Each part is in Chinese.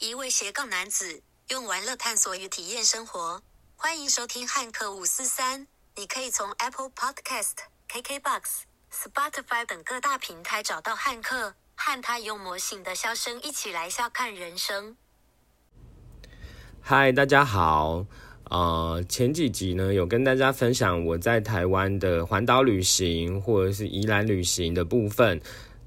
一位斜杠男子用玩乐探索与体验生活。欢迎收听汉克五四三。你可以从 Apple Podcast、KKBox、Spotify 等各大平台找到汉克，和他用魔性的笑声一起来笑看人生。嗨，大家好。呃，前几集呢有跟大家分享我在台湾的环岛旅行或者是宜兰旅行的部分。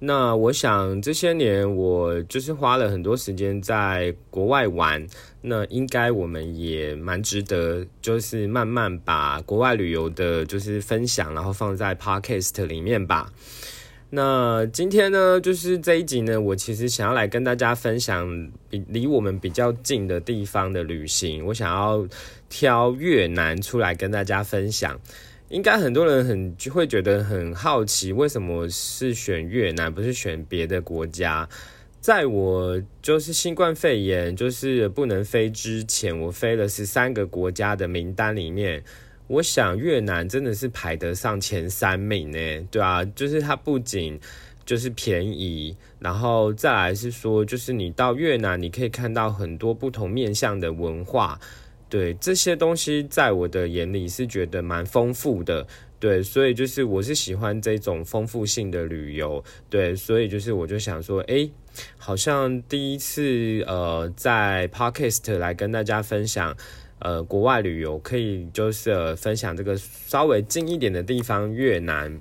那我想这些年我就是花了很多时间在国外玩，那应该我们也蛮值得，就是慢慢把国外旅游的，就是分享，然后放在 podcast 里面吧。那今天呢，就是这一集呢，我其实想要来跟大家分享比离我们比较近的地方的旅行，我想要挑越南出来跟大家分享。应该很多人很会觉得很好奇，为什么是选越南，不是选别的国家？在我就是新冠肺炎就是不能飞之前，我飞了十三个国家的名单里面，我想越南真的是排得上前三名呢，对啊，就是它不仅就是便宜，然后再来是说，就是你到越南，你可以看到很多不同面向的文化。对这些东西，在我的眼里是觉得蛮丰富的，对，所以就是我是喜欢这种丰富性的旅游，对，所以就是我就想说，哎，好像第一次呃在 podcast 来跟大家分享呃国外旅游，可以就是分享这个稍微近一点的地方越南。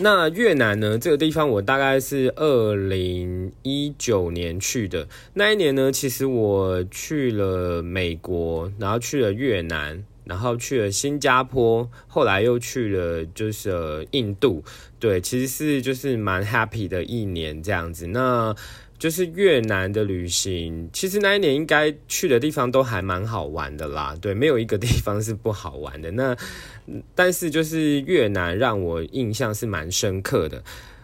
那越南呢？这个地方我大概是二零一九年去的。那一年呢，其实我去了美国，然后去了越南，然后去了新加坡，后来又去了就是印度。对，其实是就是蛮 happy 的一年这样子。那就是越南的旅行，其实那一年应该去的地方都还蛮好玩的啦。对，没有一个地方是不好玩的。那但是就是越南让我印象是蛮深刻的。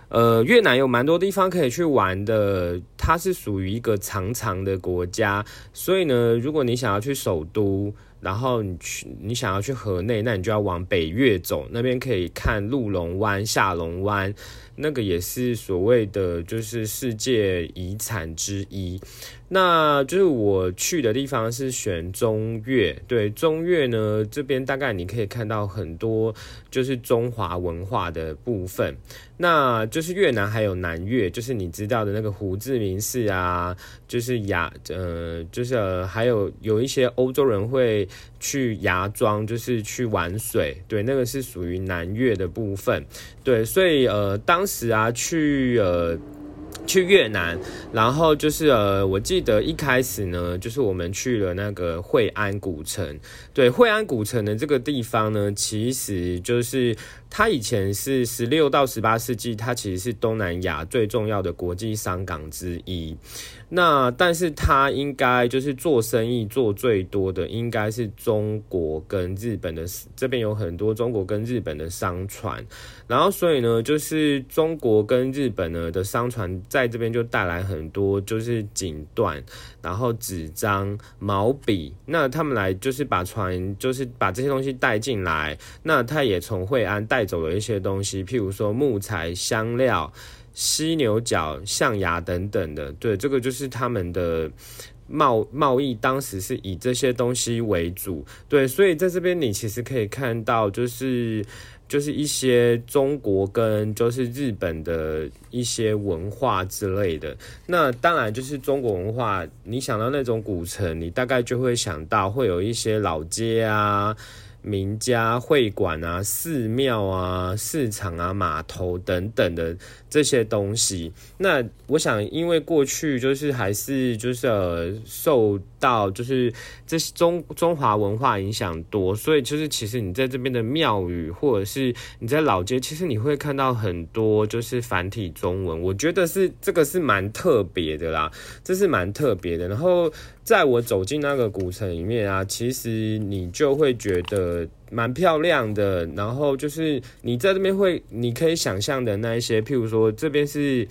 呃，越南有蛮多地方可以去玩的，它是属于一个长长的国家，所以呢，如果你想要去首都，然后你去你想要去河内，那你就要往北越走，那边可以看鹿龙湾、下龙湾。那个也是所谓的，就是世界遗产之一。那就是我去的地方是选中越，对中越呢这边大概你可以看到很多就是中华文化的部分。那就是越南还有南越，就是你知道的那个胡志明市啊，就是雅呃，就是还有有一些欧洲人会去芽庄，就是去玩水，对，那个是属于南越的部分。对，所以呃，当当时啊去呃。去越南，然后就是呃，我记得一开始呢，就是我们去了那个惠安古城。对，惠安古城的这个地方呢，其实就是它以前是十六到十八世纪，它其实是东南亚最重要的国际商港之一。那但是它应该就是做生意做最多的，应该是中国跟日本的这边有很多中国跟日本的商船，然后所以呢，就是中国跟日本呢的商船在这边就带来很多就是锦缎，然后纸张、毛笔，那他们来就是把船就是把这些东西带进来，那他也从惠安带走了一些东西，譬如说木材、香料。犀牛角、象牙等等的，对，这个就是他们的贸贸易，当时是以这些东西为主，对，所以在这边你其实可以看到，就是就是一些中国跟就是日本的一些文化之类的。那当然就是中国文化，你想到那种古城，你大概就会想到会有一些老街啊。名家会馆啊、寺庙啊、市场啊、码头等等的这些东西，那我想，因为过去就是还是就是呃受到就是这中中华文化影响多，所以就是其实你在这边的庙宇或者是你在老街，其实你会看到很多就是繁体中文，我觉得是这个是蛮特别的啦，这是蛮特别的。然后在我走进那个古城里面啊，其实你就会觉得蛮漂亮的。然后就是你在这边会，你可以想象的那一些，譬如说这边是。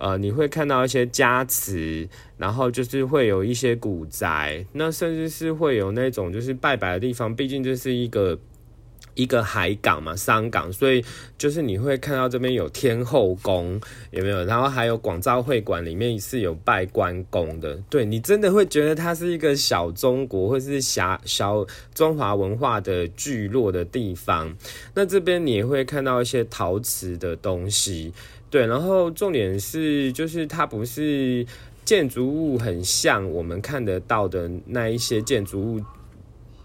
呃，你会看到一些家祠，然后就是会有一些古宅，那甚至是会有那种就是拜拜的地方。毕竟这是一个一个海港嘛，商港，所以就是你会看到这边有天后宫，有没有？然后还有广造会馆里面是有拜关公的，对你真的会觉得它是一个小中国或是小小中华文化的聚落的地方。那这边你也会看到一些陶瓷的东西，对，然后重点是就是它不是建筑物很像我们看得到的那一些建筑物。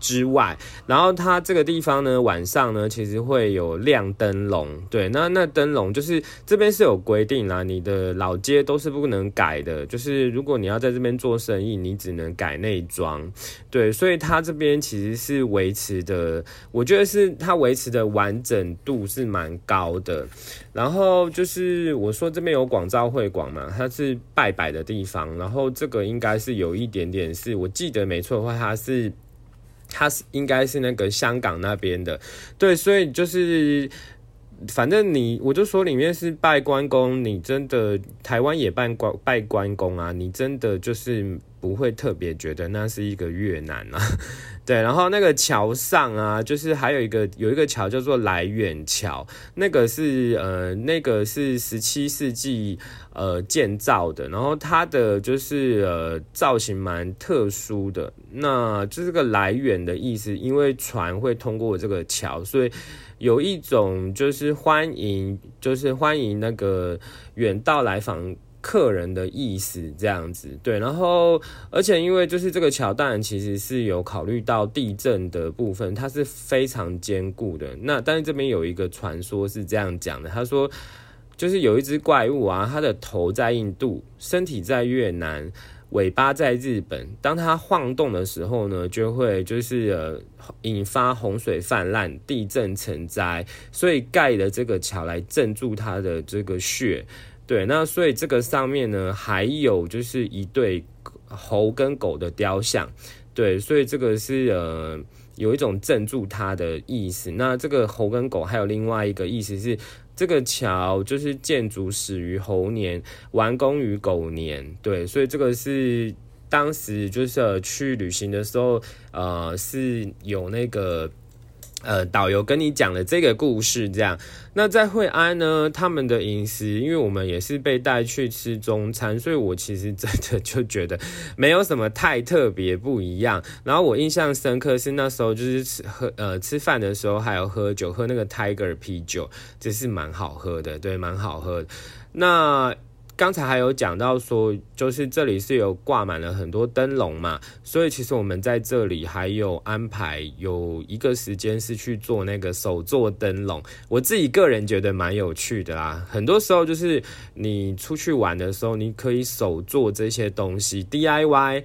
之外，然后它这个地方呢，晚上呢，其实会有亮灯笼。对，那那灯笼就是这边是有规定啦，你的老街都是不能改的。就是如果你要在这边做生意，你只能改内装。对，所以它这边其实是维持的，我觉得是它维持的完整度是蛮高的。然后就是我说这边有广照会馆嘛，它是拜拜的地方。然后这个应该是有一点点，是我记得没错的话，它是。他是应该是那个香港那边的，对，所以就是反正你我就说里面是拜关公，你真的台湾也拜关拜关公啊，你真的就是不会特别觉得那是一个越南啊。对，然后那个桥上啊，就是还有一个有一个桥叫做来远桥，那个是呃那个是十七世纪呃建造的，然后它的就是呃造型蛮特殊的，那就是个来远的意思，因为船会通过这个桥，所以有一种就是欢迎，就是欢迎那个远道来访。客人的意思这样子，对，然后而且因为就是这个桥，当然其实是有考虑到地震的部分，它是非常坚固的。那但是这边有一个传说是这样讲的，他说就是有一只怪物啊，它的头在印度，身体在越南，尾巴在日本。当它晃动的时候呢，就会就是引发洪水泛滥、地震成灾，所以盖的这个桥来镇住它的这个穴。对，那所以这个上面呢，还有就是一对猴跟狗的雕像，对，所以这个是呃有一种镇住它的意思。那这个猴跟狗还有另外一个意思是，这个桥就是建筑始于猴年，完工于狗年，对，所以这个是当时就是去旅行的时候，呃是有那个。呃，导游跟你讲了这个故事，这样。那在惠安呢，他们的饮食，因为我们也是被带去吃中餐，所以我其实真的就觉得没有什么太特别不一样。然后我印象深刻是那时候就是吃喝呃吃饭的时候还有喝酒，喝那个 Tiger 啤酒，这是蛮好喝的，对，蛮好喝。那。刚才还有讲到说，就是这里是有挂满了很多灯笼嘛，所以其实我们在这里还有安排有一个时间是去做那个手做灯笼，我自己个人觉得蛮有趣的啦。很多时候就是你出去玩的时候，你可以手做这些东西，DIY，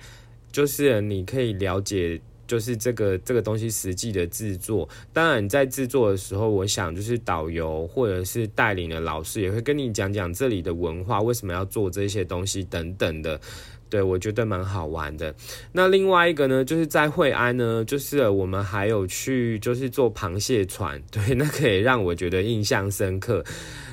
就是你可以了解。就是这个这个东西实际的制作，当然在制作的时候，我想就是导游或者是带领的老师也会跟你讲讲这里的文化，为什么要做这些东西等等的。对我觉得蛮好玩的。那另外一个呢，就是在惠安呢，就是我们还有去就是坐螃蟹船，对，那可以让我觉得印象深刻。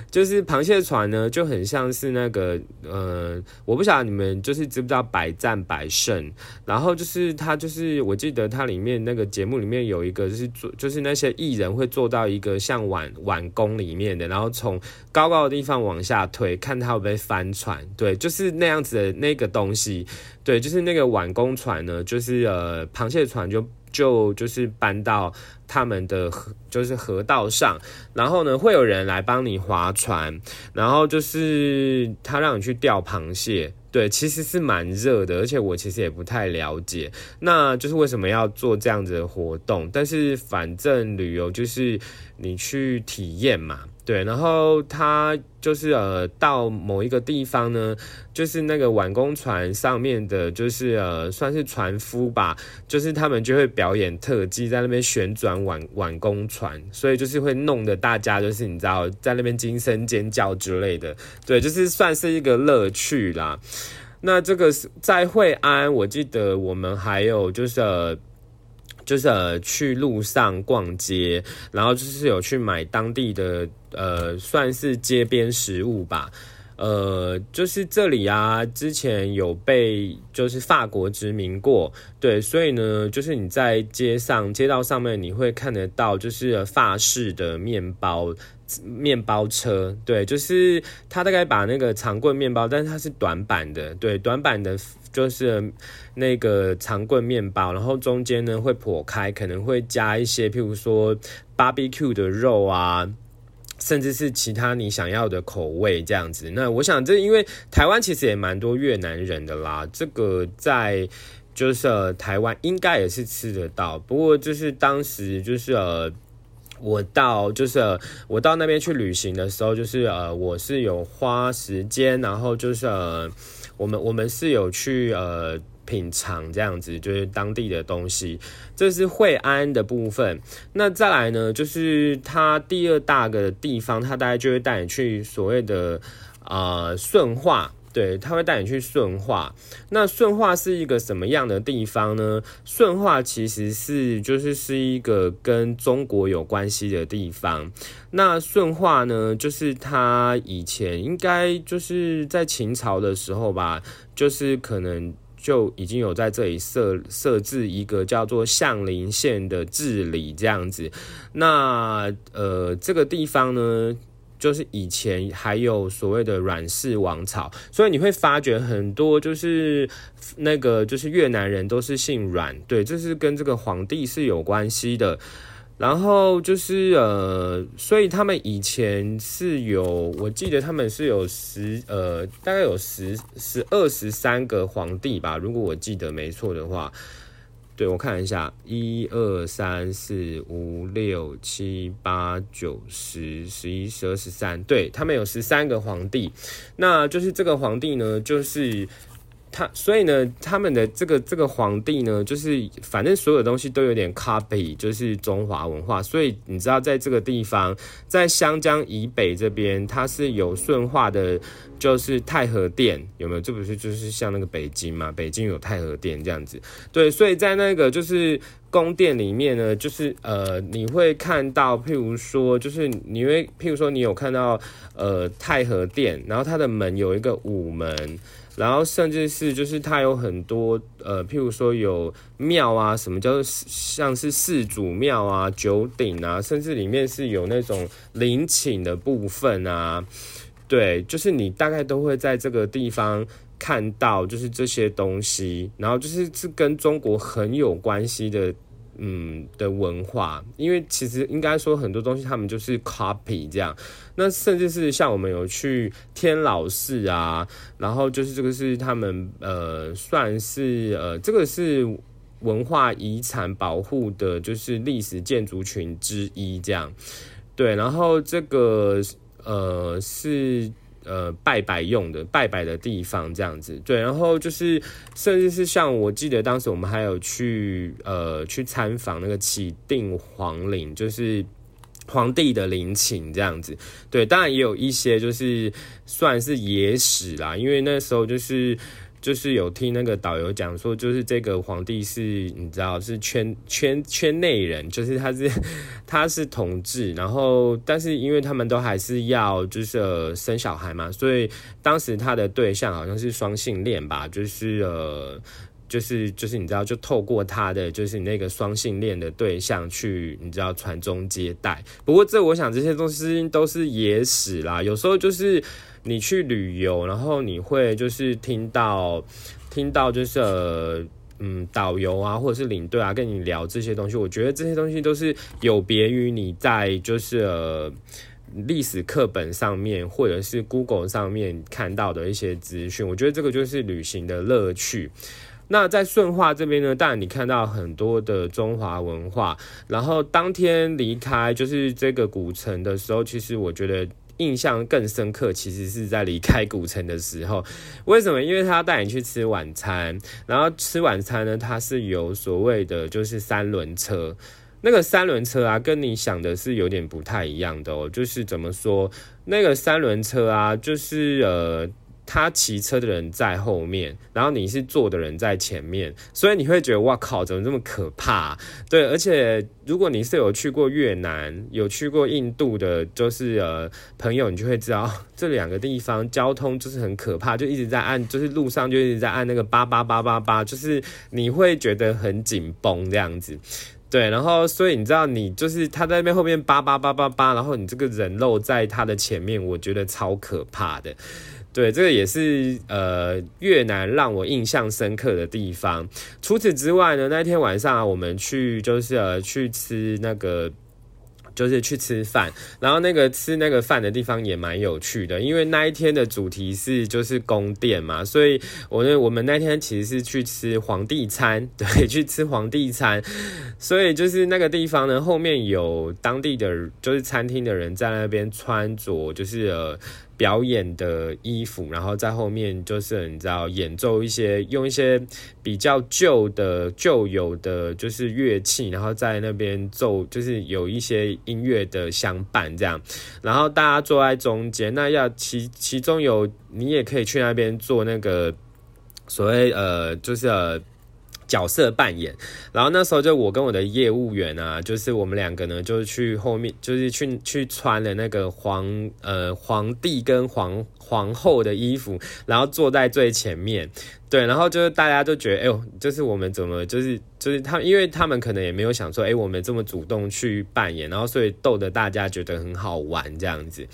就是螃蟹船呢，就很像是那个，呃，我不晓得你们就是知不知道百战百胜，然后就是它就是我记得它里面那个节目里面有一个就是做，就是那些艺人会做到一个像碗碗弓里面的，然后从高高的地方往下推，看它会不会翻船，对，就是那样子的那个东西，对，就是那个碗弓船呢，就是呃螃蟹船就。就就是搬到他们的河，就是河道上，然后呢，会有人来帮你划船，然后就是他让你去钓螃蟹，对，其实是蛮热的，而且我其实也不太了解，那就是为什么要做这样子的活动，但是反正旅游就是你去体验嘛。对，然后他就是呃，到某一个地方呢，就是那个碗工船上面的，就是呃，算是船夫吧，就是他们就会表演特技，在那边旋转碗碗工船，所以就是会弄得大家就是你知道，在那边惊声尖叫之类的，对，就是算是一个乐趣啦。那这个是在惠安，我记得我们还有就是呃。就是呃去路上逛街，然后就是有去买当地的呃算是街边食物吧。呃，就是这里啊，之前有被就是法国殖民过，对，所以呢，就是你在街上街道上面你会看得到，就是法式的面包面包车，对，就是他大概把那个长棍面包，但是它是短版的，对，短版的，就是那个长棍面包，然后中间呢会破开，可能会加一些，譬如说 barbecue 的肉啊。甚至是其他你想要的口味这样子，那我想这因为台湾其实也蛮多越南人的啦，这个在就是台湾应该也是吃得到，不过就是当时就是呃我到就是我到那边去旅行的时候，就是呃我是有花时间，然后就是呃我们我们是有去呃。品尝这样子就是当地的东西，这是惠安的部分。那再来呢，就是它第二大个地方，它大概就会带你去所谓的啊顺化，对，他会带你去顺化。那顺化是一个什么样的地方呢？顺化其实是就是是一个跟中国有关系的地方。那顺化呢，就是它以前应该就是在秦朝的时候吧，就是可能。就已经有在这里设设置一个叫做相邻县的治理这样子，那呃这个地方呢，就是以前还有所谓的阮氏王朝，所以你会发觉很多就是那个就是越南人都是姓阮，对，这是跟这个皇帝是有关系的。然后就是呃，所以他们以前是有，我记得他们是有十呃，大概有十十二十三个皇帝吧，如果我记得没错的话。对我看一下，一二三四五六七八九十十一十二十三，对他们有十三个皇帝。那就是这个皇帝呢，就是。他所以呢，他们的这个这个皇帝呢，就是反正所有东西都有点 copy，就是中华文化。所以你知道，在这个地方，在湘江以北这边，它是有顺化的，就是太和殿，有没有？这不是就是像那个北京嘛？北京有太和殿这样子。对，所以在那个就是宫殿里面呢，就是呃，你会看到，譬如说，就是你会譬如说，你有看到呃太和殿，然后它的门有一个午门。然后甚至是就是它有很多呃，譬如说有庙啊，什么叫做像是四祖庙啊、九鼎啊，甚至里面是有那种陵寝的部分啊，对，就是你大概都会在这个地方看到，就是这些东西，然后就是是跟中国很有关系的。嗯的文化，因为其实应该说很多东西他们就是 copy 这样，那甚至是像我们有去天老寺啊，然后就是这个是他们呃算是呃这个是文化遗产保护的，就是历史建筑群之一这样，对，然后这个呃是。呃，拜拜用的拜拜的地方这样子，对，然后就是甚至是像我记得当时我们还有去呃去参访那个启定皇陵，就是皇帝的陵寝这样子，对，当然也有一些就是算是野史啦，因为那时候就是。就是有听那个导游讲说，就是这个皇帝是你知道是圈圈圈内人，就是他是他是同志，然后但是因为他们都还是要就是生小孩嘛，所以当时他的对象好像是双性恋吧，就是呃就是就是你知道就透过他的就是那个双性恋的对象去你知道传宗接代。不过这我想这些东西都是野史啦，有时候就是。你去旅游，然后你会就是听到，听到就是呃，嗯，导游啊，或者是领队啊，跟你聊这些东西。我觉得这些东西都是有别于你在就是呃历史课本上面或者是 Google 上面看到的一些资讯。我觉得这个就是旅行的乐趣。那在顺化这边呢，当然你看到很多的中华文化。然后当天离开就是这个古城的时候，其实我觉得。印象更深刻，其实是在离开古城的时候。为什么？因为他要带你去吃晚餐，然后吃晚餐呢，它是有所谓的就是三轮车。那个三轮车啊，跟你想的是有点不太一样的哦。就是怎么说，那个三轮车啊，就是呃，他骑车的人在后面，然后你是坐的人在前面，所以你会觉得哇靠，怎么这么可怕？对，而且如果你是有去过越南、有去过印度的，就是呃朋友，你就会知道这两个地方交通就是很可怕，就一直在按，就是路上就一直在按那个八八八八八，就是你会觉得很紧绷这样子。对，然后所以你知道，你就是他在那边后面叭叭叭叭叭，然后你这个人肉在他的前面，我觉得超可怕的。对，这个也是呃越南让我印象深刻的地方。除此之外呢，那天晚上啊我们去就是呃去吃那个。就是去吃饭，然后那个吃那个饭的地方也蛮有趣的，因为那一天的主题是就是宫殿嘛，所以我那我们那天其实是去吃皇帝餐，对，去吃皇帝餐，所以就是那个地方呢后面有当地的就是餐厅的人在那边穿着就是呃。表演的衣服，然后在后面就是你知道演奏一些用一些比较旧的旧有的就是乐器，然后在那边奏，就是有一些音乐的相伴这样，然后大家坐在中间，那要其其中有你也可以去那边做那个所谓呃就是呃。角色扮演，然后那时候就我跟我的业务员啊，就是我们两个呢，就是去后面，就是去去穿了那个皇呃皇帝跟皇皇后的衣服，然后坐在最前面，对，然后就是大家就觉得，哎呦，就是我们怎么就是就是他，因为他们可能也没有想说，哎，我们这么主动去扮演，然后所以逗得大家觉得很好玩这样子。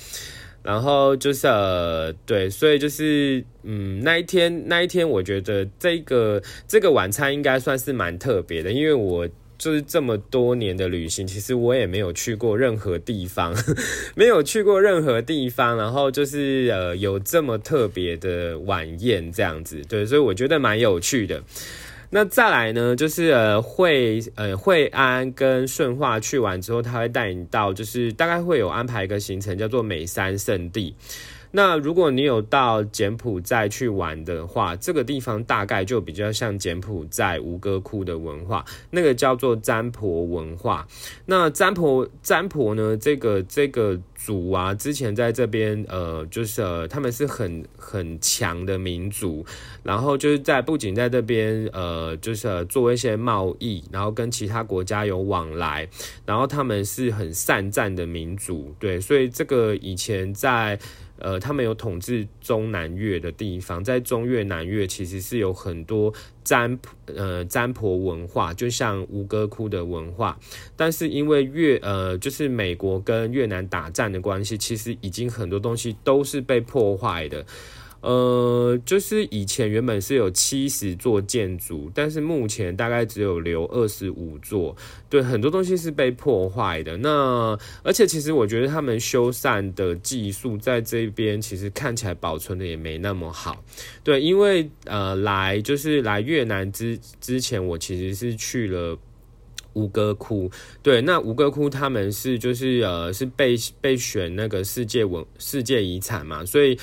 然后就是呃，对，所以就是嗯，那一天那一天，我觉得这个这个晚餐应该算是蛮特别的，因为我就是这么多年的旅行，其实我也没有去过任何地方，没有去过任何地方，然后就是呃，有这么特别的晚宴这样子，对，所以我觉得蛮有趣的。那再来呢，就是呃惠呃惠安跟顺化去完之后，他会带你到，就是大概会有安排一个行程，叫做美山圣地。那如果你有到柬埔寨去玩的话，这个地方大概就比较像柬埔寨吴哥窟的文化，那个叫做占婆文化。那占婆占婆呢，这个这个族啊，之前在这边呃，就是，他们是很很强的民族，然后就是在不仅在这边呃，就是做一些贸易，然后跟其他国家有往来，然后他们是很善战的民族，对，所以这个以前在。呃，他们有统治中南越的地方，在中越南越其实是有很多占呃占婆文化，就像吴哥窟的文化，但是因为越呃就是美国跟越南打战的关系，其实已经很多东西都是被破坏的。呃，就是以前原本是有七十座建筑，但是目前大概只有留二十五座。对，很多东西是被破坏的。那而且其实我觉得他们修缮的技术在这边其实看起来保存的也没那么好。对，因为呃来就是来越南之之前，我其实是去了吴哥窟。对，那吴哥窟他们是就是呃是被被选那个世界文世界遗产嘛，所以。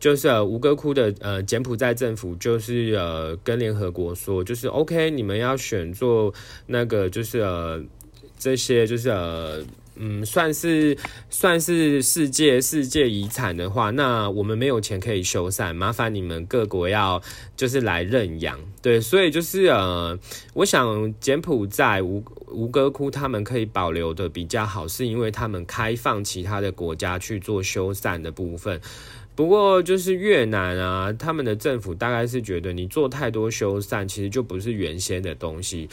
就是，吴哥窟的呃，柬埔寨政府就是呃，跟联合国说，就是 OK，你们要选做那个，就是呃，这些就是呃，嗯，算是算是世界世界遗产的话，那我们没有钱可以修缮，麻烦你们各国要就是来认养，对，所以就是呃，我想柬埔寨吴吴哥窟他们可以保留的比较好，是因为他们开放其他的国家去做修缮的部分。不过就是越南啊，他们的政府大概是觉得你做太多修缮，其实就不是原先的东西。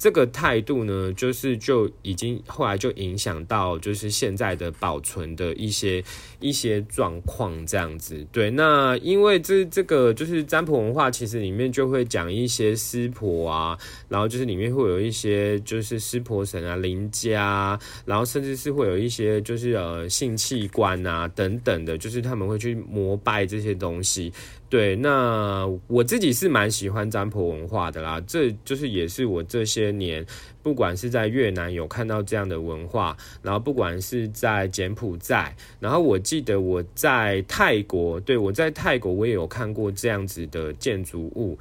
这个态度呢，就是就已经后来就影响到就是现在的保存的一些一些状况这样子。对，那因为这这个就是占卜文化，其实里面就会讲一些湿婆啊，然后就是里面会有一些就是湿婆神啊、灵家，啊然后甚至是会有一些就是呃性器官啊等等的，就是他们会去膜拜这些东西。对，那我自己是蛮喜欢占卜文化的啦，这就是也是我这些年，不管是在越南有看到这样的文化，然后不管是在柬埔寨，然后我记得我在泰国，对我在泰国我也有看过这样子的建筑物，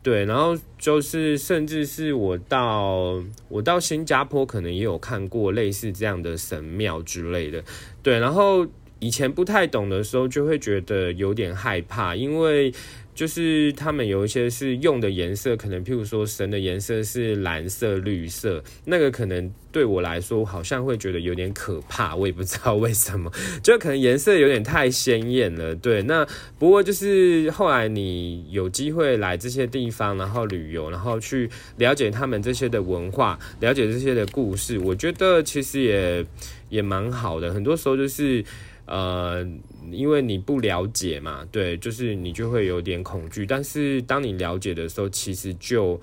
对，然后就是甚至是我到我到新加坡，可能也有看过类似这样的神庙之类的，对，然后。以前不太懂的时候，就会觉得有点害怕，因为。就是他们有一些是用的颜色，可能譬如说神的颜色是蓝色、绿色，那个可能对我来说好像会觉得有点可怕，我也不知道为什么，就可能颜色有点太鲜艳了。对，那不过就是后来你有机会来这些地方，然后旅游，然后去了解他们这些的文化，了解这些的故事，我觉得其实也也蛮好的。很多时候就是。呃，因为你不了解嘛，对，就是你就会有点恐惧。但是当你了解的时候，其实就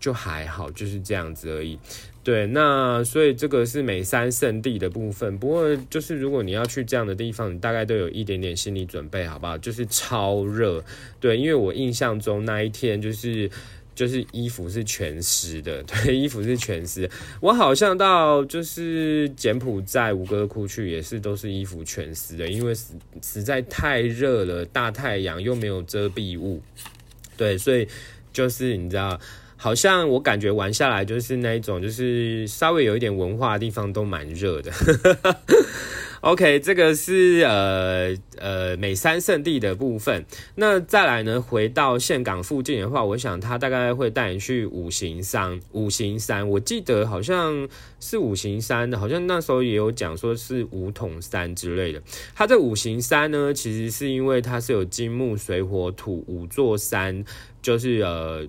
就还好，就是这样子而已。对，那所以这个是美山圣地的部分。不过就是如果你要去这样的地方，你大概都有一点点心理准备，好不好？就是超热，对，因为我印象中那一天就是。就是衣服是全湿的，对，衣服是全湿。我好像到就是柬埔寨吴哥窟去，也是都是衣服全湿的，因为实实在太热了，大太阳又没有遮蔽物，对，所以就是你知道，好像我感觉玩下来就是那一种，就是稍微有一点文化的地方都蛮热的。OK，这个是呃呃美山圣地的部分。那再来呢，回到岘港附近的话，我想他大概会带你去五行山。五行山，我记得好像是五行山的，好像那时候也有讲说是五统山之类的。它这五行山呢，其实是因为它是有金木水火土五座山，就是呃。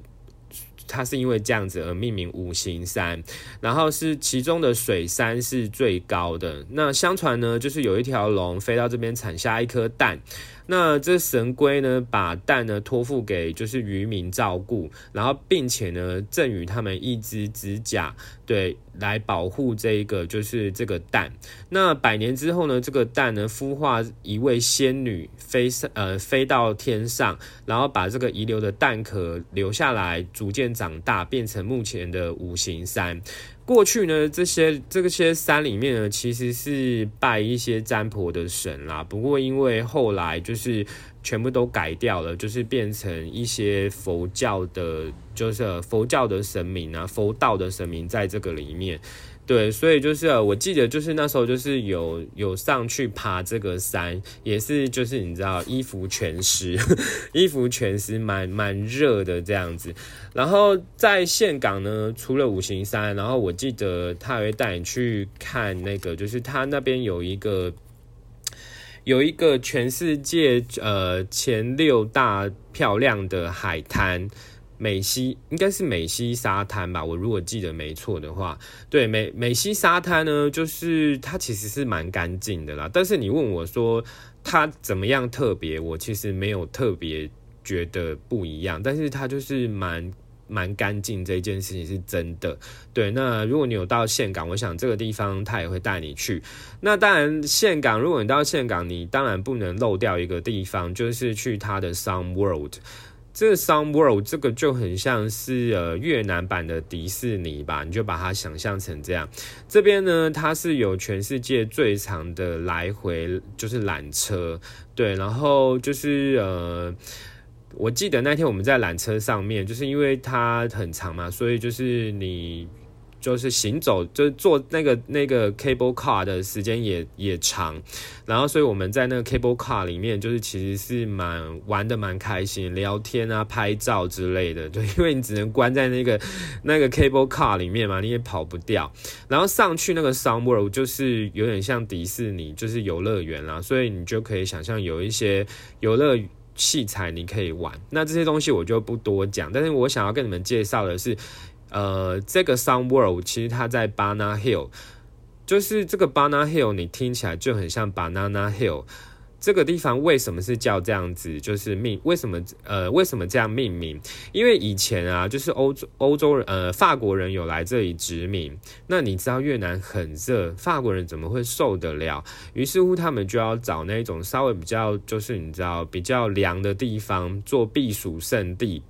它是因为这样子而命名五行山，然后是其中的水山是最高的。那相传呢，就是有一条龙飞到这边产下一颗蛋。那这神龟呢，把蛋呢托付给就是渔民照顾，然后并且呢赠予他们一只指甲，对，来保护这个就是这个蛋。那百年之后呢，这个蛋呢孵化一位仙女飞上呃飞到天上，然后把这个遗留的蛋壳留下来，逐渐长大，变成目前的五行山。过去呢，这些这些山里面呢，其实是拜一些占卜的神啦。不过因为后来就是全部都改掉了，就是变成一些佛教的，就是佛教的神明啊，佛道的神明在这个里面。对，所以就是我记得，就是那时候就是有有上去爬这个山，也是就是你知道衣服全湿，衣服全湿，蛮蛮热的这样子。然后在岘港呢，除了五行山，然后我记得他会带你去看那个，就是他那边有一个有一个全世界呃前六大漂亮的海滩。美西应该是美西沙滩吧，我如果记得没错的话，对美美西沙滩呢，就是它其实是蛮干净的啦。但是你问我说它怎么样特别，我其实没有特别觉得不一样。但是它就是蛮蛮干净，这件事情是真的。对，那如果你有到岘港，我想这个地方他也会带你去。那当然，岘港如果你到岘港，你当然不能漏掉一个地方，就是去它的 Sun World。这个 Sun World 这个就很像是呃越南版的迪士尼吧，你就把它想象成这样。这边呢，它是有全世界最长的来回就是缆车，对，然后就是呃，我记得那天我们在缆车上面，就是因为它很长嘛，所以就是你。就是行走，就是坐那个那个 cable car 的时间也也长，然后所以我们在那个 cable car 里面，就是其实是蛮玩的蛮开心，聊天啊、拍照之类的。对，因为你只能关在那个那个 cable car 里面嘛，你也跑不掉。然后上去那个 Sun World 就是有点像迪士尼，就是游乐园啦，所以你就可以想象有一些游乐器材你可以玩。那这些东西我就不多讲，但是我想要跟你们介绍的是。呃，这个 Sound World 其实它在 Banana Hill，就是这个 Banana Hill，你听起来就很像 Banana Hill。这个地方为什么是叫这样子？就是命为什么呃为什么这样命名？因为以前啊，就是欧洲欧洲人呃法国人有来这里殖民，那你知道越南很热，法国人怎么会受得了？于是乎他们就要找那种稍微比较就是你知道比较凉的地方做避暑胜地。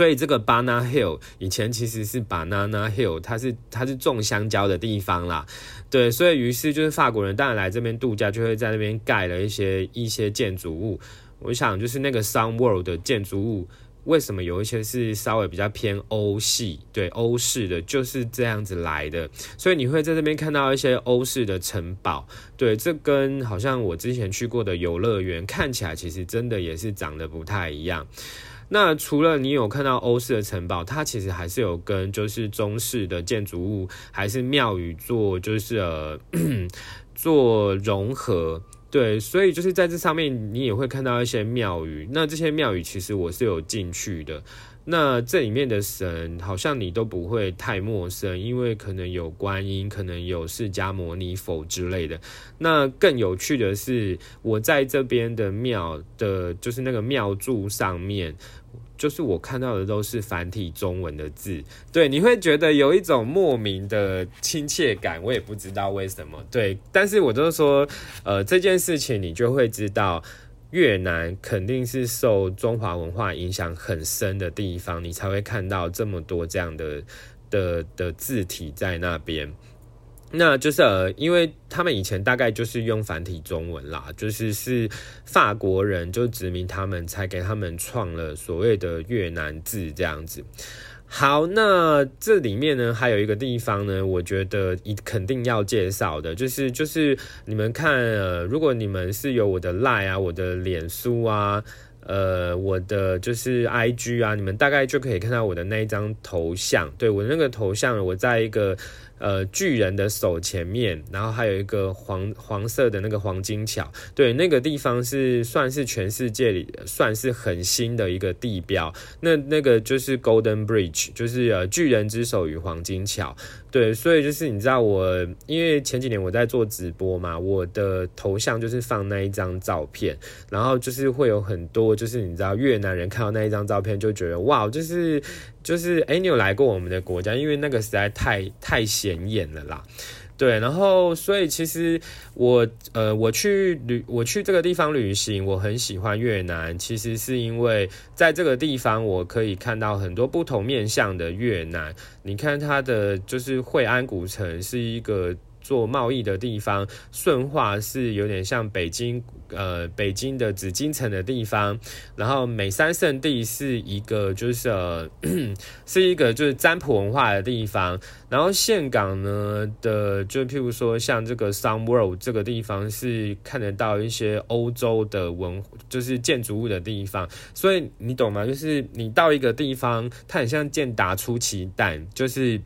所以这个 Banana Hill 以前其实是 Banana Hill，它是它是种香蕉的地方啦，对，所以于是就是法国人当然来这边度假，就会在那边盖了一些一些建筑物。我想就是那个 Sun World 的建筑物为什么有一些是稍微比较偏欧系，对欧式的就是这样子来的，所以你会在这边看到一些欧式的城堡，对，这跟好像我之前去过的游乐园看起来其实真的也是长得不太一样。那除了你有看到欧式的城堡，它其实还是有跟就是中式的建筑物还是庙宇做就是呃 做融合。对，所以就是在这上面，你也会看到一些庙宇。那这些庙宇其实我是有进去的。那这里面的神好像你都不会太陌生，因为可能有观音，可能有释迦牟尼佛之类的。那更有趣的是，我在这边的庙的，就是那个庙柱上面。就是我看到的都是繁体中文的字，对，你会觉得有一种莫名的亲切感，我也不知道为什么，对，但是我就是说，呃，这件事情你就会知道，越南肯定是受中华文化影响很深的地方，你才会看到这么多这样的的的字体在那边。那就是呃，因为他们以前大概就是用繁体中文啦，就是是法国人就殖民他们，才给他们创了所谓的越南字这样子。好，那这里面呢还有一个地方呢，我觉得一肯定要介绍的，就是就是你们看，呃，如果你们是有我的 Line 啊，我的脸书啊，呃，我的就是 IG 啊，你们大概就可以看到我的那一张头像，对我那个头像，我在一个。呃，巨人的手前面，然后还有一个黄黄色的那个黄金桥，对，那个地方是算是全世界里算是很新的一个地标。那那个就是 Golden Bridge，就是呃巨人之手与黄金桥。对，所以就是你知道我，因为前几年我在做直播嘛，我的头像就是放那一张照片，然后就是会有很多就是你知道越南人看到那一张照片就觉得哇，就是就是哎，你有来过我们的国家？因为那个实在太太显眼了啦。对，然后所以其实我呃我去旅我去这个地方旅行，我很喜欢越南，其实是因为在这个地方我可以看到很多不同面向的越南。你看它的就是惠安古城是一个。做贸易的地方，顺化是有点像北京，呃，北京的紫禁城的地方。然后美山圣地是一个，就是呃，是一个就是占卜文化的地方。然后岘港呢的，就譬如说像这个 Sun World 这个地方，是看得到一些欧洲的文，就是建筑物的地方。所以你懂吗？就是你到一个地方，它很像健达出奇蛋，就是。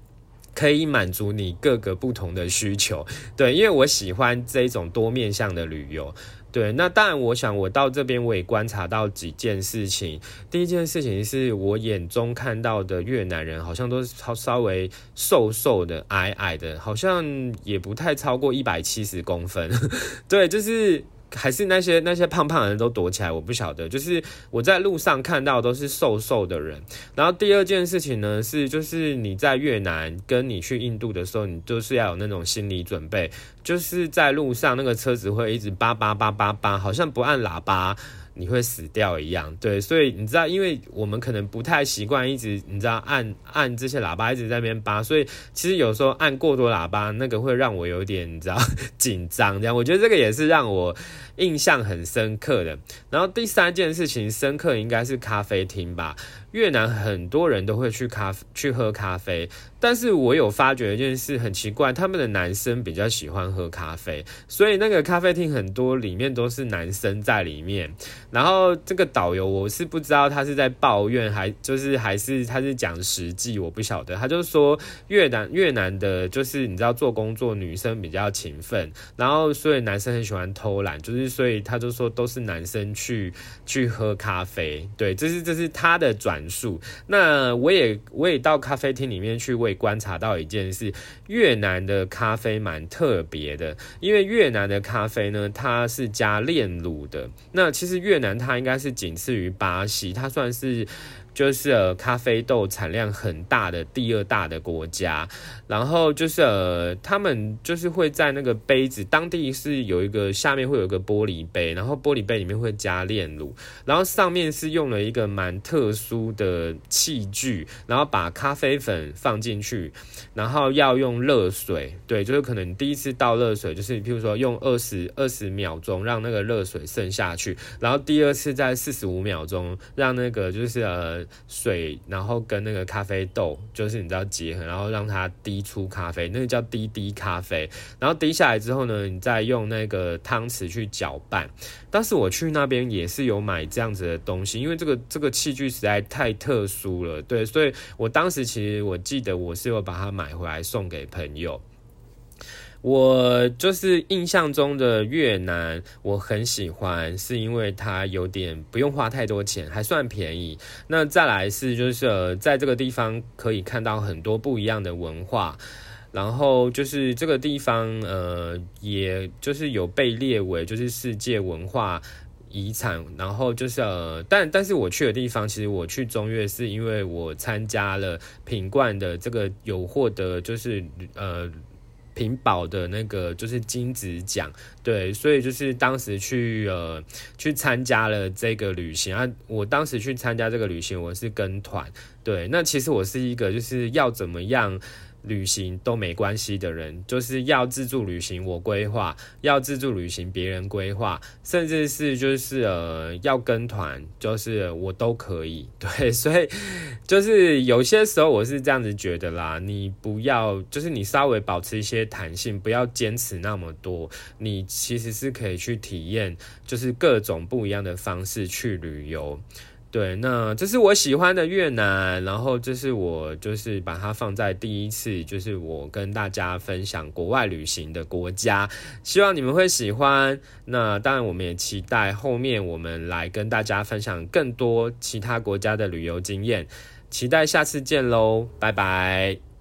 可以满足你各个不同的需求，对，因为我喜欢这种多面向的旅游，对。那当然，我想我到这边我也观察到几件事情。第一件事情是我眼中看到的越南人好像都是稍稍微瘦瘦的、矮矮的，好像也不太超过一百七十公分，对，就是。还是那些那些胖胖的人都躲起来，我不晓得。就是我在路上看到都是瘦瘦的人。然后第二件事情呢，是就是你在越南跟你去印度的时候，你就是要有那种心理准备，就是在路上那个车子会一直叭叭叭叭叭，好像不按喇叭。你会死掉一样，对，所以你知道，因为我们可能不太习惯一直你知道按按这些喇叭一直在那边扒，所以其实有时候按过多喇叭，那个会让我有点你知道紧张，这样，我觉得这个也是让我印象很深刻的。然后第三件事情深刻应该是咖啡厅吧。越南很多人都会去咖去喝咖啡，但是我有发觉一件事很奇怪，他们的男生比较喜欢喝咖啡，所以那个咖啡厅很多里面都是男生在里面。然后这个导游我是不知道他是在抱怨还就是还是他是讲实际，我不晓得。他就说越南越南的就是你知道做工作女生比较勤奋，然后所以男生很喜欢偷懒，就是所以他就说都是男生去去喝咖啡，对，这是这是他的转。数，那我也我也到咖啡厅里面去，我也观察到一件事，越南的咖啡蛮特别的，因为越南的咖啡呢，它是加炼乳的。那其实越南它应该是仅次于巴西，它算是。就是，咖啡豆产量很大的第二大的国家，然后就是呃，他们就是会在那个杯子，当地是有一个下面会有一个玻璃杯，然后玻璃杯里面会加炼乳，然后上面是用了一个蛮特殊的器具，然后把咖啡粉放进去，然后要用热水，对，就是可能第一次倒热水，就是譬如说用二十二十秒钟让那个热水渗下去，然后第第二次在四十五秒钟让那个就是呃水，然后跟那个咖啡豆就是你知道结合，然后让它滴出咖啡，那个叫滴滴咖啡。然后滴下来之后呢，你再用那个汤匙去搅拌。当时我去那边也是有买这样子的东西，因为这个这个器具实在太特殊了，对，所以我当时其实我记得我是有把它买回来送给朋友。我就是印象中的越南，我很喜欢，是因为它有点不用花太多钱，还算便宜。那再来是就是呃在这个地方可以看到很多不一样的文化，然后就是这个地方呃，也就是有被列为就是世界文化遗产。然后就是呃，但但是我去的地方，其实我去中越是因为我参加了品冠的这个有获得就是呃。屏保的那个就是金子奖，对，所以就是当时去呃去参加了这个旅行啊。我当时去参加这个旅行，我是跟团，对，那其实我是一个就是要怎么样。旅行都没关系的人，就是要自助旅行，我规划；要自助旅行，别人规划，甚至是就是呃要跟团，就是我都可以。对，所以就是有些时候我是这样子觉得啦，你不要就是你稍微保持一些弹性，不要坚持那么多，你其实是可以去体验，就是各种不一样的方式去旅游。对，那这是我喜欢的越南，然后这是我就是把它放在第一次，就是我跟大家分享国外旅行的国家，希望你们会喜欢。那当然，我们也期待后面我们来跟大家分享更多其他国家的旅游经验，期待下次见喽，拜拜。